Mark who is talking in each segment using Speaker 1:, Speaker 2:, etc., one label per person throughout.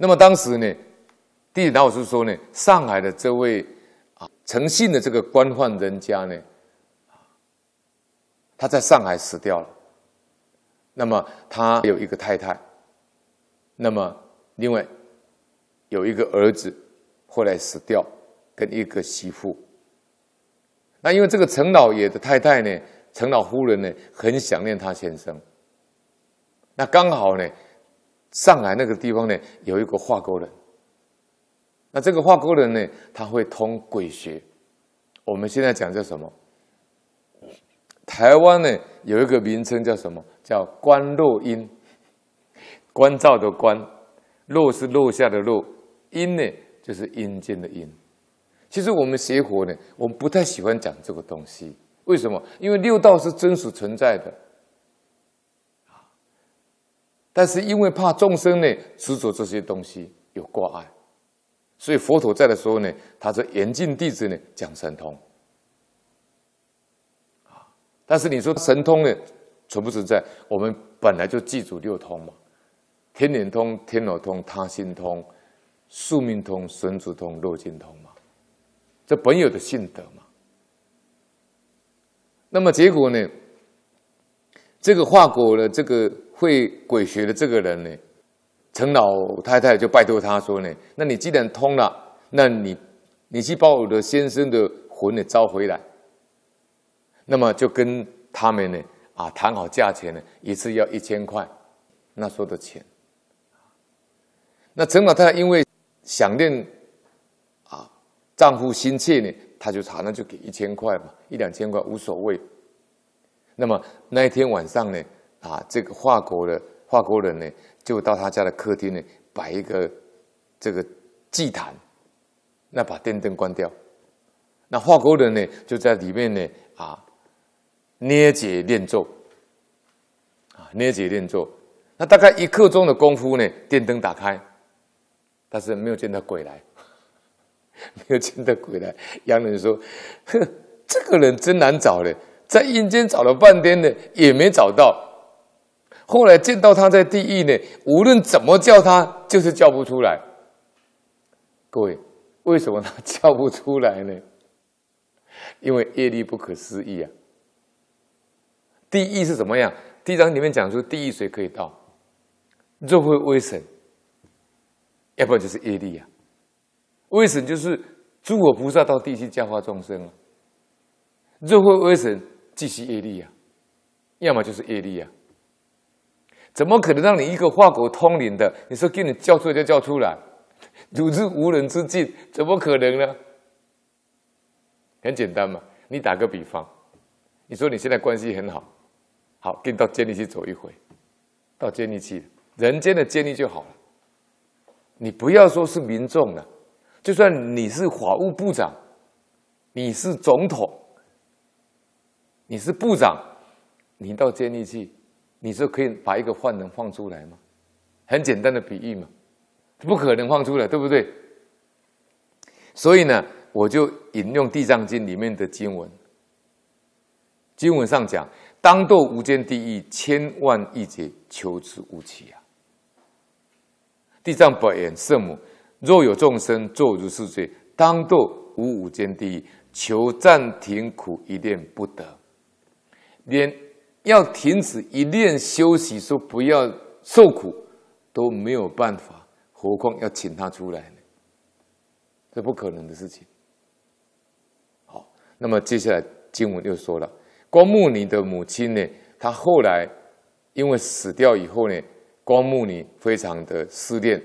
Speaker 1: 那么当时呢，地理老师说呢，上海的这位啊诚信的这个官宦人家呢，他在上海死掉了。那么他有一个太太，那么另外有一个儿子，后来死掉，跟一个媳妇。那因为这个陈老爷的太太呢，陈老夫人呢，很想念他先生。那刚好呢，上海那个地方呢，有一个画钩人。那这个画钩人呢，他会通鬼学。我们现在讲叫什么？台湾呢，有一个名称叫什么？叫观落阴。观照的观，落是落下的落，阴呢就是阴间的阴。其实我们学佛呢，我们不太喜欢讲这个东西。为什么？因为六道是真实存在的，但是因为怕众生呢执着这些东西有挂碍，所以佛陀在的时候呢，他说严禁弟子呢讲神通。啊但是你说神通呢存不存在？我们本来就记住六通嘛：天眼通、天耳通、他心通、宿命通、神足通、漏尽通嘛。这本有的性德嘛，那么结果呢？这个化果的这个会鬼学的这个人呢，陈老太太就拜托他说呢：“那你既然通了，那你你去把我的先生的魂呢招回来。”那么就跟他们呢啊谈好价钱呢，一次要一千块，那时候的钱。那陈老太太因为想念。啊丈夫心切呢，他就查，那就给一千块嘛，一两千块无所谓。那么那一天晚上呢，啊，这个华国的华国人呢，就到他家的客厅呢，摆一个这个祭坛，那把电灯关掉，那华国人呢就在里面呢，啊，捏结念咒，啊，捏结念咒，那大概一刻钟的功夫呢，电灯打开，但是没有见到鬼来。没有见到鬼来，洋人说：“哼，这个人真难找的，在阴间找了半天呢，也没找到。后来见到他在地狱呢，无论怎么叫他，就是叫不出来。各位，为什么他叫不出来呢？因为业力不可思议啊！地狱是怎么样？地藏里面讲说，地狱谁可以到？若会威神，要不然就是业力啊。”威神就是诸佛菩萨到地去教化众生啊，若会威神，即是业力啊，要么就是业力啊，怎么可能让你一个化国通灵的，你说给你叫出来就叫出来，如之无人之境，怎么可能呢？很简单嘛，你打个比方，你说你现在关系很好，好，给你到监狱去走一回，到监狱去，人间的监狱就好了，你不要说是民众了。就算你是法务部长，你是总统，你是部长，你到监狱去，你说可以把一个犯人放出来吗？很简单的比喻嘛，不可能放出来，对不对？所以呢，我就引用《地藏经》里面的经文，经文上讲：当堕无间地狱，千万亿劫，求之无期啊！地藏本愿圣母。若有众生作如是罪，当堕无无间地狱，求暂停苦一念不得，连要停止一念修习，说不要受苦都没有办法，何况要请他出来呢？这不可能的事情。好，那么接下来经文又说了，光目尼的母亲呢，她后来因为死掉以后呢，光目尼非常的思念。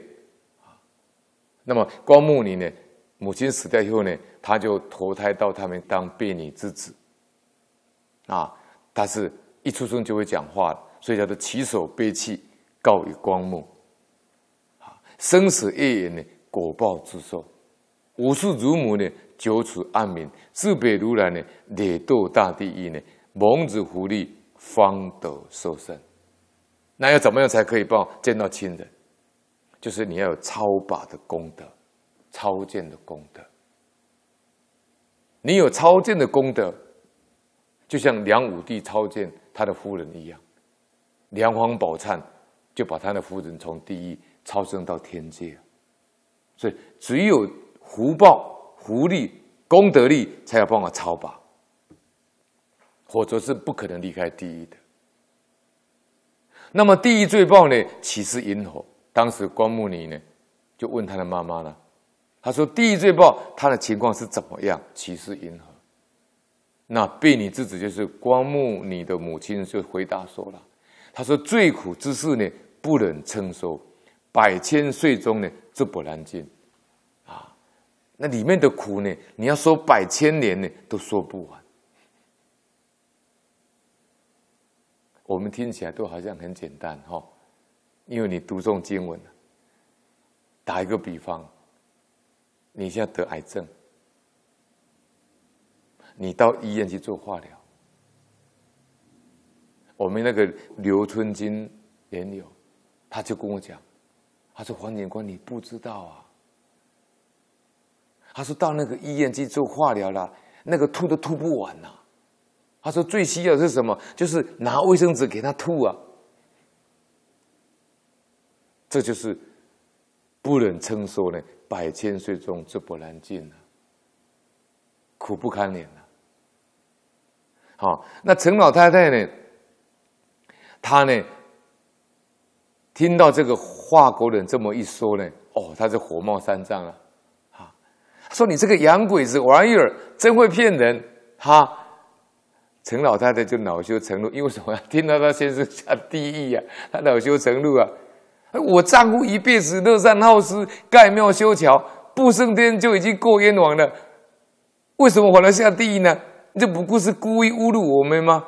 Speaker 1: 那么光目尼呢，母亲死掉以后呢，他就投胎到他们当婢女之子，啊，他是一出生就会讲话，所以叫做起手悲泣，告于光目，啊，生死业缘呢，果报自受，无数乳母呢，久处暗冥，自北如来呢，累堕大地狱呢，蒙子福利，方得受生。那要怎么样才可以报见到亲人？就是你要有超拔的功德，超荐的功德。你有超荐的功德，就像梁武帝超荐他的夫人一样，梁皇宝忏就把他的夫人从地狱超生到天界。所以只有福报、福力、功德力才有办法超拔，否则是不可能离开地狱的。那么地狱罪报呢？岂是银河？当时光目尼呢，就问他的妈妈了。他说：“地狱罪报，他的情况是怎么样？岂是银河？”那婢女之子就是光目你的母亲就回答说了：“他说最苦之事呢，不忍称说，百千岁中呢，则不能尽。啊，那里面的苦呢，你要说百千年呢，都说不完。”我们听起来都好像很简单哈，因为你读诵经文。打一个比方，你现在得癌症，你到医院去做化疗。我们那个刘春金莲友，他就跟我讲，他说黄警官你不知道啊，他说到那个医院去做化疗了，那个吐都吐不完呐、他说：“最需要的是什么？就是拿卫生纸给他吐啊！这就是不忍称说呢，百千岁中则不能尽啊，苦不堪言啊！啊，那陈老太太呢？她呢？听到这个华国人这么一说呢，哦，她就火冒三丈了啊！说你这个洋鬼子玩意儿，真会骗人哈！”陈老太太就恼羞成怒，因为什么？听到他先生下地狱呀，她恼羞成怒啊！我丈夫一辈子乐善好施，盖庙修桥，不升天就已经够冤枉了，为什么还要下地狱呢？这不过是故意侮辱我们吗？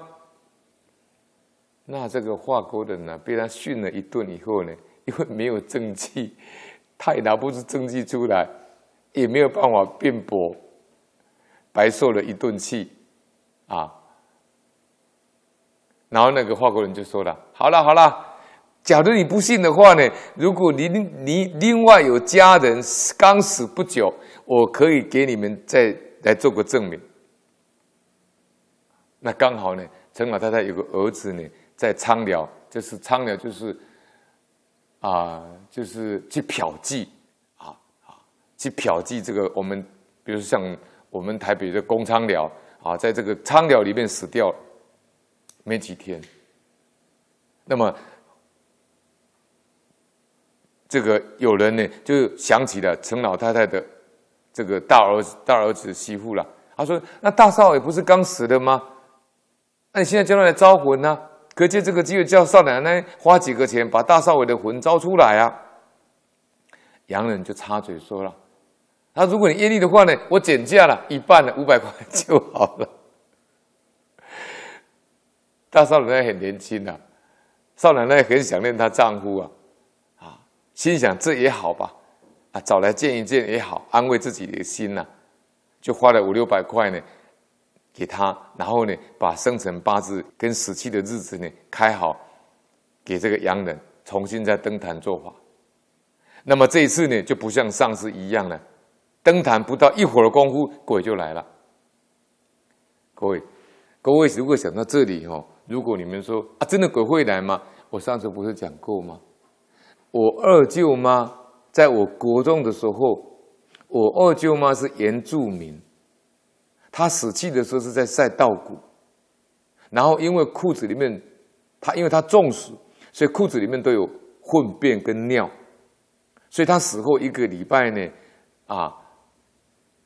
Speaker 1: 那这个华国人呢，被他训了一顿以后呢，因为没有证据，他也拿不出证据出来，也没有办法辩驳，白受了一顿气啊！然后那个华国人就说了：“好了好了，假如你不信的话呢，如果你你另外有家人刚死不久，我可以给你们再来做个证明。那刚好呢，陈老太太有个儿子呢，在苍寮，就是苍寮，就是啊，就是去嫖妓啊啊，去嫖妓。这个我们比如像我们台北的公苍寮啊，在这个苍寮里面死掉。”没几天，那么这个有人呢就想起了陈老太太的这个大儿子、大儿子媳妇了。他说：“那大少爷不是刚死的吗？那你现在叫他来招魂呢？可借这个机会叫少奶奶花几个钱把大少爷的魂招出来啊？”洋人就插嘴说了：“他如果你愿意的话呢，我减价了一半了，五百块就好了。”大少奶奶很年轻啊，少奶奶很想念她丈夫啊，啊，心想这也好吧，啊，找来见一见也好，安慰自己的心呐、啊，就花了五六百块呢，给他，然后呢，把生辰八字跟死期的日子呢开好，给这个洋人重新再登坛做法。那么这一次呢，就不像上次一样了，登坛不到一会儿功夫，鬼就来了。各位，各位如果想到这里哦。如果你们说啊，真的鬼会来吗？我上次不是讲过吗？我二舅妈在我国中的时候，我二舅妈是原住民，他死去的时候是在晒稻谷，然后因为裤子里面，他因为他中暑，所以裤子里面都有粪便跟尿，所以他死后一个礼拜呢，啊，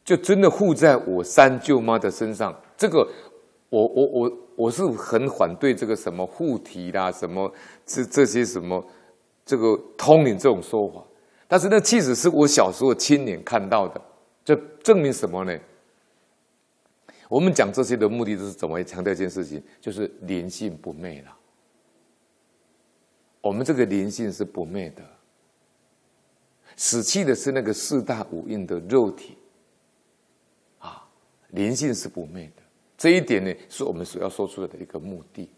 Speaker 1: 就真的附在我三舅妈的身上。这个，我我我。我是很反对这个什么附体啦，什么这这些什么这个通灵这种说法，但是那其实是我小时候亲眼看到的，这证明什么呢？我们讲这些的目的都是怎么强调一件事情，就是灵性不灭了。我们这个灵性是不灭的，死去的是那个四大五蕴的肉体，啊，灵性是不灭的。这一点呢，是我们所要说出来的一个目的。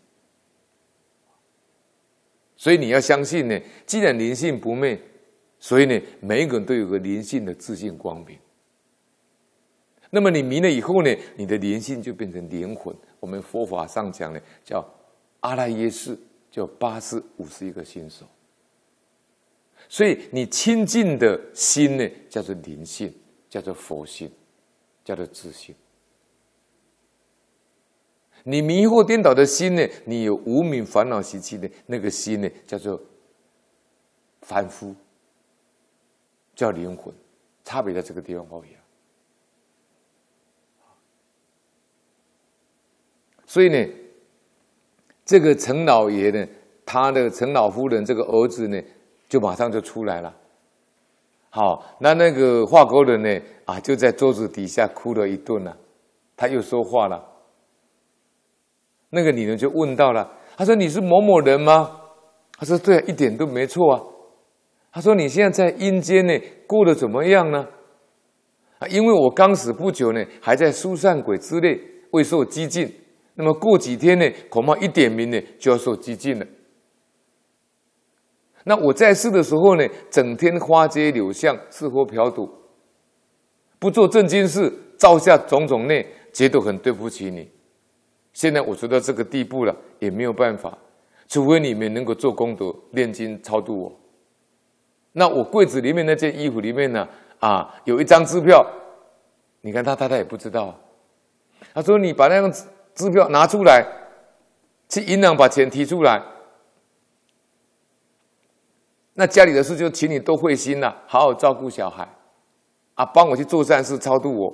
Speaker 1: 所以你要相信呢，既然灵性不灭，所以呢，每一个人都有个灵性的自信光明。那么你迷了以后呢，你的灵性就变成灵魂。我们佛法上讲呢，叫阿赖耶识，叫八识五十一个心所。所以你清净的心呢，叫做灵性，叫做佛性，叫做自性。你迷惑颠倒的心呢，你有无明烦恼习气的那个心呢，叫做凡夫，叫灵魂，差别在这个地方而已。所以呢，这个陈老爷呢，他的陈老夫人这个儿子呢，就马上就出来了。好，那那个华国人呢，啊，就在桌子底下哭了一顿了。他又说话了。那个女人就问到了，他说：“你是某某人吗？”他说：“对，一点都没错啊。”他说：“你现在在阴间呢，过得怎么样呢？”啊，因为我刚死不久呢，还在疏散鬼之内，未受激进。那么过几天呢，恐怕一点名呢就要受激进了。那我在世的时候呢，整天花街柳巷，吃喝嫖赌，不做正经事，造下种种孽，皆都很对不起你。现在我做到这个地步了，也没有办法，除非你们能够做功德、念经、超度我。那我柜子里面那件衣服里面呢，啊，有一张支票，你看他太太也不知道。他说：“你把那张。”支票拿出来，去银行把钱提出来。那家里的事就请你多费心了，好好照顾小孩，啊，帮我去做善事，超度我。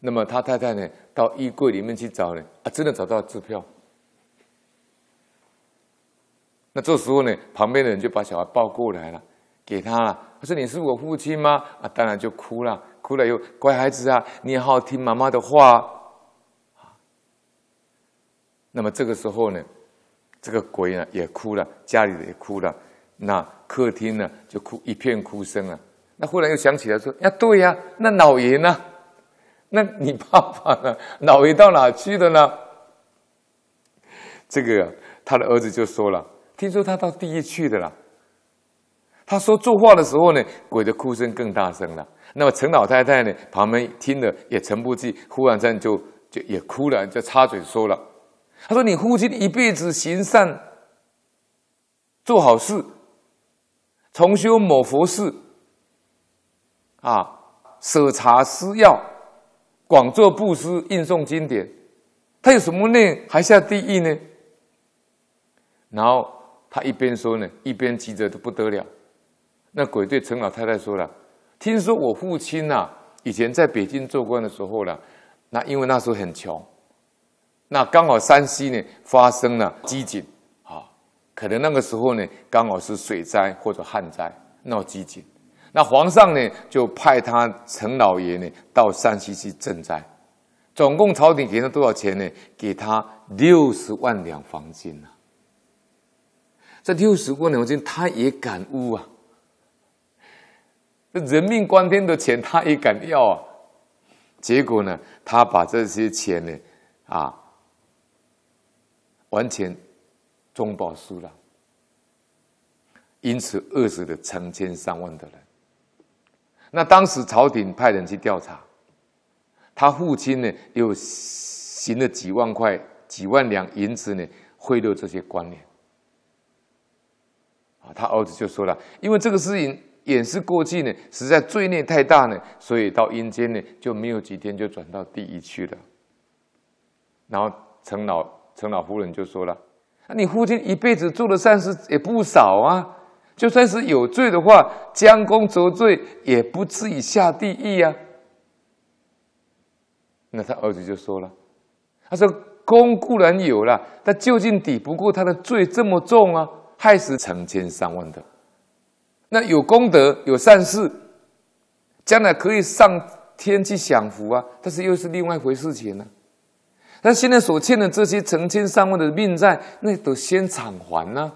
Speaker 1: 那么他太太呢，到衣柜里面去找呢，啊，真的找到支票。那这时候呢，旁边的人就把小孩抱过来了，给他了。他说：“你是我父亲吗？”啊，当然就哭了，哭了又乖孩子啊，你好好听妈妈的话。那么这个时候呢，这个鬼呢也哭了，家里也哭了，那客厅呢就哭一片哭声啊。那忽然又想起来说：“呀，对呀，那老爷呢？那你爸爸呢？老爷到哪去了呢？”这个他的儿子就说了：“听说他到地狱去的了。”他说作画的时候呢，鬼的哭声更大声了。那么陈老太太呢，旁边听了也沉不住气，忽然间就就也哭了，就插嘴说了。他说：“你父亲一辈子行善，做好事，重修某佛寺，啊，舍茶施药，广做布施，印诵经典，他有什么呢？还下地狱呢？”然后他一边说呢，一边急着的不得了。那鬼对陈老太太说了：“听说我父亲呐、啊，以前在北京做官的时候了，那因为那时候很穷。”那刚好山西呢发生了饥馑，啊，可能那个时候呢刚好是水灾或者旱灾闹饥馑，那皇上呢就派他陈老爷呢到山西去赈灾，总共朝廷给他多少钱呢？给他六十万两黄金啊！这六十万两黄金他也敢污啊！这人命关天的钱他也敢要啊！结果呢，他把这些钱呢，啊。完全中饱私囊，因此饿死了成千上万的人。那当时朝廷派人去调查，他父亲呢又行了几万块、几万两银子呢贿赂这些官员。啊，他儿子就说了，因为这个事情掩饰过去呢，实在罪孽太大呢，所以到阴间呢就没有几天就转到地狱去了。然后陈老。陈老夫人就说了：“那，你父亲一辈子做的善事也不少啊，就算是有罪的话，将功折罪也不至于下地狱啊。”那他儿子就说了：“他说功固然有了，但究竟抵不过他的罪这么重啊，害死成千上万的。那有功德有善事，将来可以上天去享福啊，但是又是另外一回事情呢、”那现在所欠的这些成千上万的命债，那都先偿还呢、啊。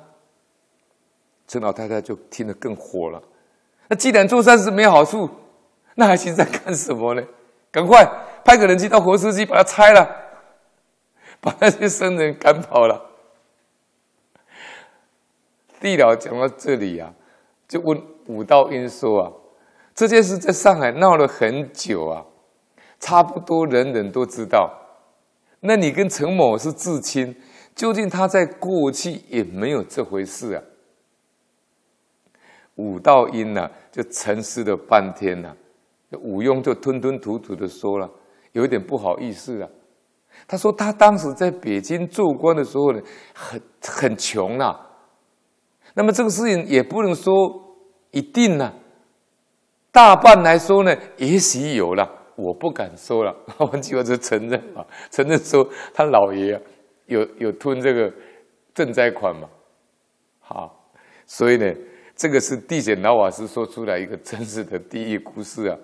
Speaker 1: 陈老太太就听得更火了。那既然做善事没好处，那还现在干什么呢？赶快派个人去到活尸机把它拆了，把那些生人赶跑了。地老讲到这里、啊，就问武道英说啊，这件事在上海闹了很久啊，差不多人人都知道。那你跟陈某是至亲，究竟他在过去也没有这回事啊？武道英呢，就沉思了半天呐。武庸就吞吞吐吐的说了，有一点不好意思啊。他说他当时在北京做官的时候呢，很很穷呐。那么这个事情也不能说一定呐，大半来说呢，也许有了，我不敢说了。换句话说，承认啊，承认说他老爷，有有吞这个赈灾款嘛。好，所以呢，这个是地检老法师说出来一个真实的第一故事啊。